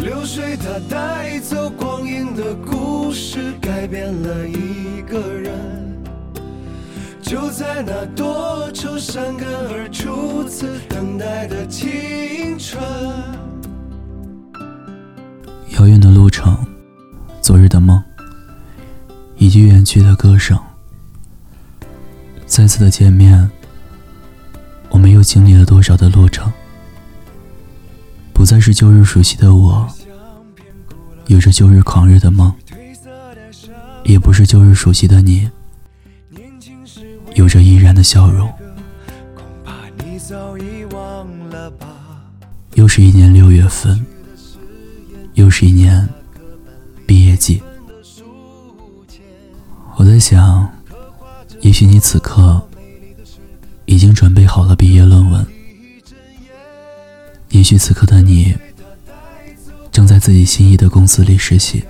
流水它带走光阴的故事，改变了一个人。就在那多愁善感而初次等待的青春。遥远的路程，昨日的梦，以及远去的歌声。再次的见面，我们又经历了多少的路程？不再是旧日熟悉的我，有着旧日狂热的梦；也不是旧日熟悉的你，有着依然的笑容。又是一年六月份，又是一年毕业季。我在想，也许你此刻已经准备好了毕业论文。也许此刻的你正在自己心仪的公司里实习，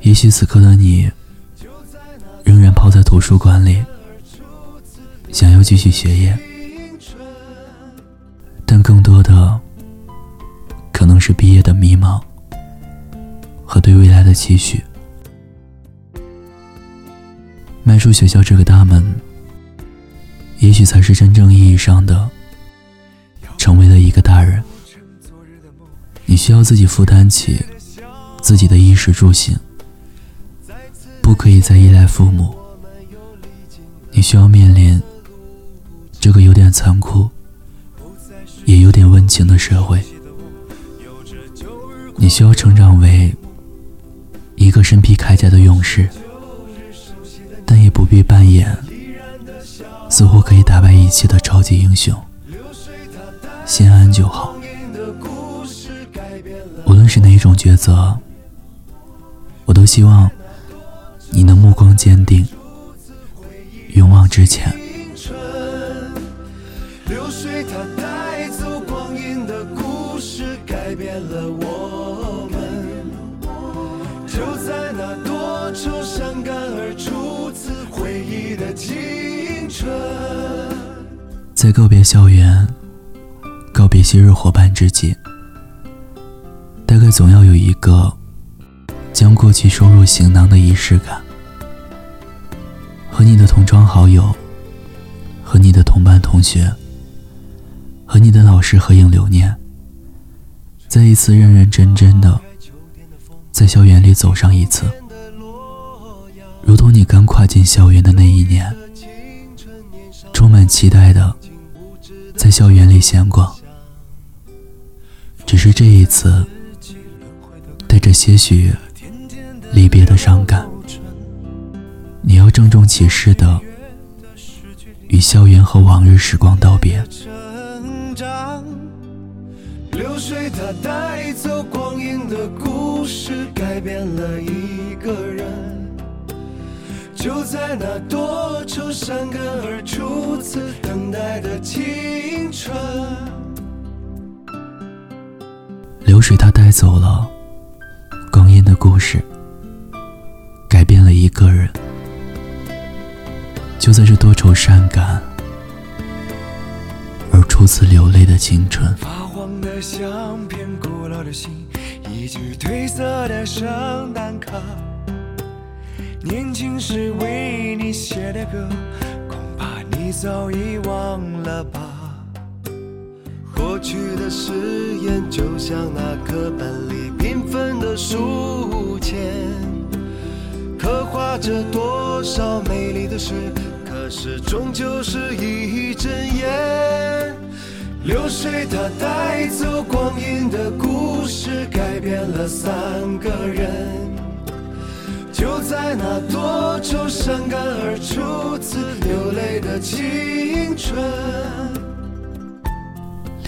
也许此刻的你仍然泡在图书馆里，想要继续学业，但更多的可能是毕业的迷茫和对未来的期许。迈出学校这个大门，也许才是真正意义上的。成为了一个大人，你需要自己负担起自己的衣食住行，不可以再依赖父母。你需要面临这个有点残酷，也有点温情的社会。你需要成长为一个身披铠甲的勇士，但也不必扮演似乎可以打败一切的超级英雄。心安就好。无论是哪一种抉择，我都希望你能目光坚定，勇往直前。流水它带走光阴的故事，改变了我们。就在那多愁善感而初次回忆的青春，在告别校园。告别昔日伙伴之际，大概总要有一个将过去收入行囊的仪式感。和你的同窗好友，和你的同班同学，和你的老师合影留念，再一次认认真真的在校园里走上一次，如同你刚跨进校园的那一年，充满期待的在校园里闲逛。是这一次，带着些许离别的伤感，你要郑重其事的与校园和往日时光道别。流水它带走光阴的故事，改变了一个人。就在那多愁善感而初次等待的青春。流水，它带走了光阴的故事，改变了一个人。就在这多愁善感而初次流泪的青春。发黄的相片，古老的信，一句褪色的圣诞卡，年轻时为你写的歌，恐怕你早已忘了吧。过去的誓言，就像那课本里缤纷的书签，刻画着多少美丽的诗，可是终究是一阵烟。流水它带走光阴的故事，改变了三个人。就在那多愁善感而初次流泪的青春。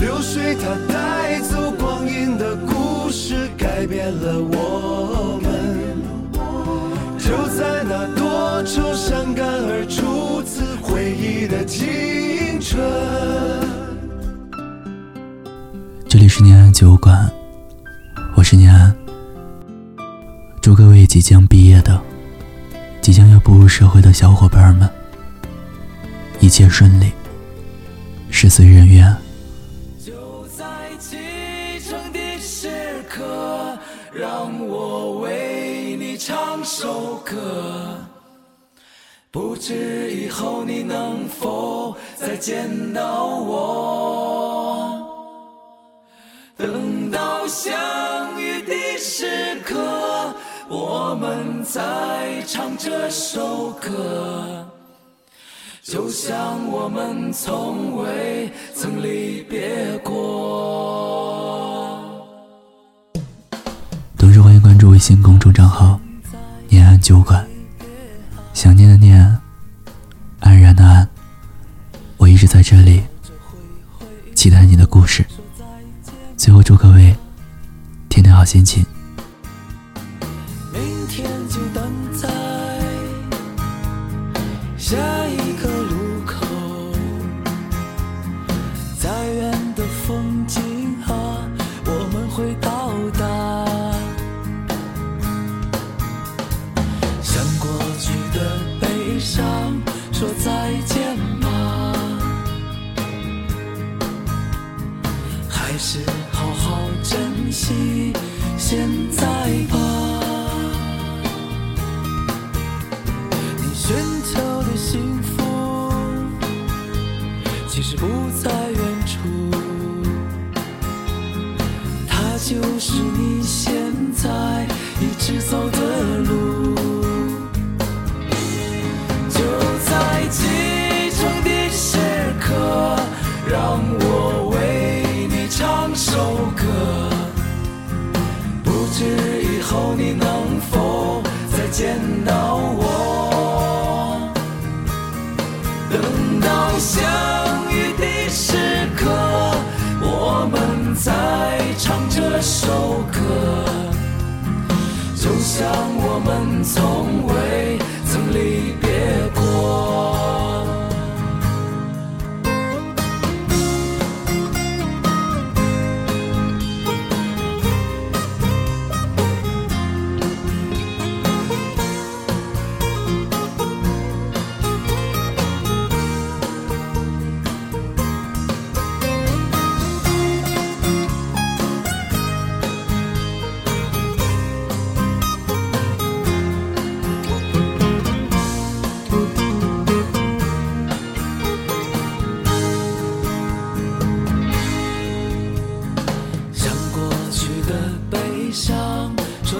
流水它带走光阴的故事，改变了我们。就在那多愁善感而初次回忆的青春。这里是念安酒馆，我是念安。祝各位即将毕业的、即将要步入社会的小伙伴们一切顺利，事随人愿。让我为你唱首歌。不知以后你能否再见到我？等到相遇的时刻，我们再唱这首歌。就像我们从未曾离别过。注微信公众账号“念安酒馆”，想念的念，安然的安，我一直在这里，期待你的故事。最后祝各位天天好心情。寻求的幸福，其实不在远处，它就是你现在一直走的路。们从未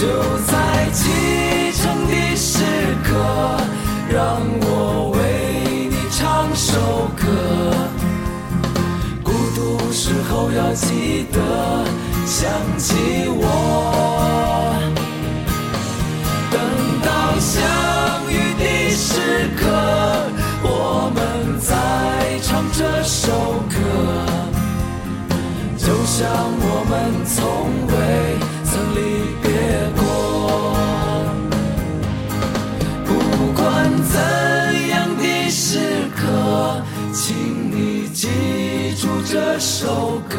就在启程的时刻让我为你唱首歌孤独时候要记得想起我等到相遇的时刻我们再唱这首歌就像我首歌，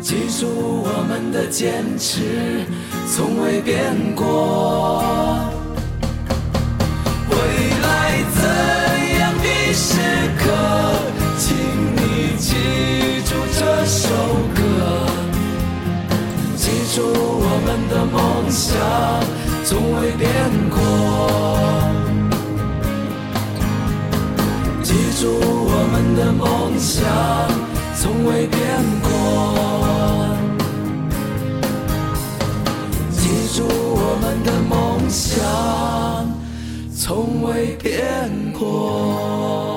记住我们的坚持从未变过。未来怎样的时刻，请你记住这首歌，记住我们的梦想从未变过，住我们的梦想从未变过，记住我们的梦想。从未变过。